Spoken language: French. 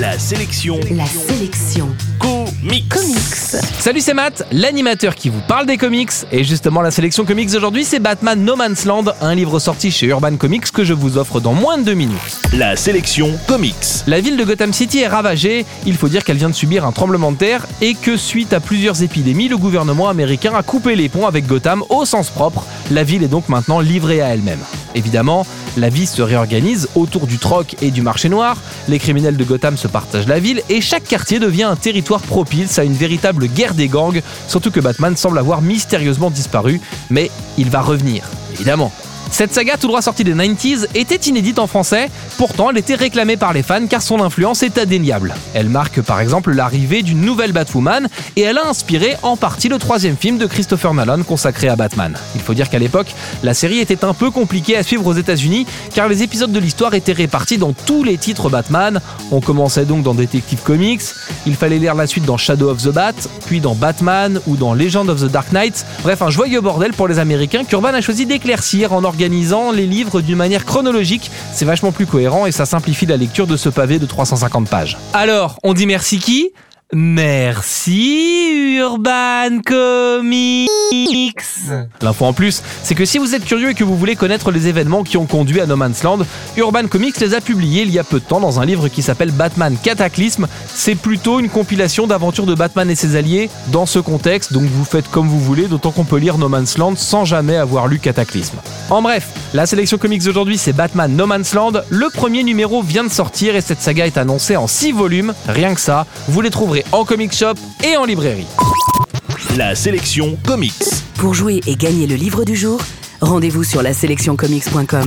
La sélection La sélection comics. comics. Salut, c'est Matt, l'animateur qui vous parle des comics. Et justement, la sélection comics d'aujourd'hui, c'est Batman No Man's Land, un livre sorti chez Urban Comics que je vous offre dans moins de deux minutes. La sélection comics. La ville de Gotham City est ravagée, il faut dire qu'elle vient de subir un tremblement de terre et que suite à plusieurs épidémies, le gouvernement américain a coupé les ponts avec Gotham au sens propre. La ville est donc maintenant livrée à elle-même. Évidemment, la vie se réorganise autour du troc et du marché noir, les criminels de Gotham se partagent la ville et chaque quartier devient un territoire propice à une véritable guerre des gangs, surtout que Batman semble avoir mystérieusement disparu, mais il va revenir, évidemment. Cette saga tout droit sortie des 90s était inédite en français, pourtant elle était réclamée par les fans car son influence est indéniable. Elle marque par exemple l'arrivée d'une nouvelle Batwoman et elle a inspiré en partie le troisième film de Christopher Nolan consacré à Batman. Il faut dire qu'à l'époque, la série était un peu compliquée à suivre aux États-Unis car les épisodes de l'histoire étaient répartis dans tous les titres Batman. On commençait donc dans Detective Comics, il fallait lire la suite dans Shadow of the Bat, puis dans Batman ou dans Legend of the Dark Knight. Bref, un joyeux bordel pour les Américains qu'Urban a choisi d'éclaircir en organisant les livres d'une manière chronologique. C'est vachement plus cohérent et ça simplifie la lecture de ce pavé de 350 pages. Alors, on dit merci qui? Merci Urban Comics. L'info en plus, c'est que si vous êtes curieux et que vous voulez connaître les événements qui ont conduit à No Man's Land, Urban Comics les a publiés il y a peu de temps dans un livre qui s'appelle Batman Cataclysme. C'est plutôt une compilation d'aventures de Batman et ses alliés dans ce contexte, donc vous faites comme vous voulez, d'autant qu'on peut lire No Man's Land sans jamais avoir lu Cataclysme. En bref, la sélection comics d'aujourd'hui c'est Batman No Man's Land. Le premier numéro vient de sortir et cette saga est annoncée en 6 volumes. Rien que ça, vous les trouverez en comic shop et en librairie. La sélection comics. Pour jouer et gagner le livre du jour, rendez-vous sur la sélectioncomics.com.